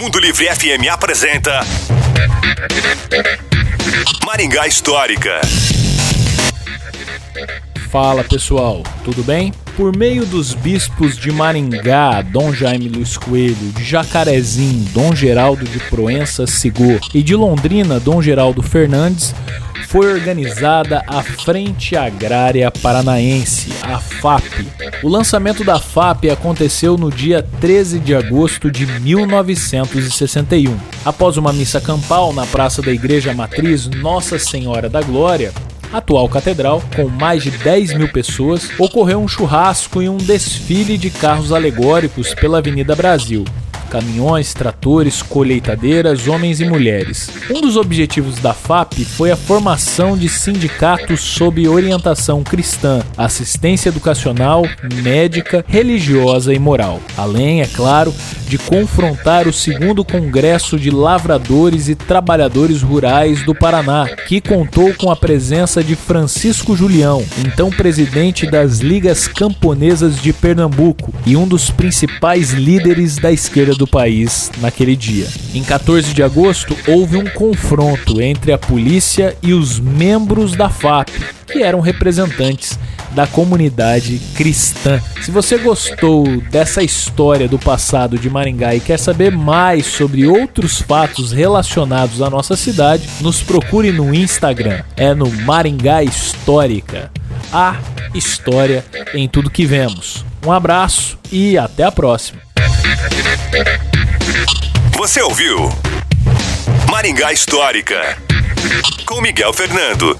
Mundo Livre FM apresenta Maringá Histórica. Fala pessoal, tudo bem? Por meio dos bispos de Maringá, Dom Jaime Luiz Coelho, de Jacarezinho, Dom Geraldo de Proença Sigor e de Londrina, Dom Geraldo Fernandes, foi organizada a Frente Agrária Paranaense, a FAP. O lançamento da FAP aconteceu no dia 13 de agosto de 1961. Após uma missa campal na praça da Igreja Matriz Nossa Senhora da Glória, atual catedral, com mais de 10 mil pessoas, ocorreu um churrasco e um desfile de carros alegóricos pela Avenida Brasil caminhões, tratores, colheitadeiras, homens e mulheres. Um dos objetivos da FAP foi a formação de sindicatos sob orientação cristã, assistência educacional, médica, religiosa e moral. Além, é claro, de confrontar o segundo Congresso de Lavradores e Trabalhadores Rurais do Paraná, que contou com a presença de Francisco Julião, então presidente das Ligas Camponesas de Pernambuco e um dos principais líderes da esquerda do país naquele dia. Em 14 de agosto, houve um confronto entre a polícia e os membros da FAP, que eram representantes da comunidade cristã. Se você gostou dessa história do passado de Maringá e quer saber mais sobre outros fatos relacionados à nossa cidade, nos procure no Instagram. É no Maringá Histórica. A história em tudo que vemos. Um abraço e até a próxima. Você ouviu Maringá Histórica com Miguel Fernando.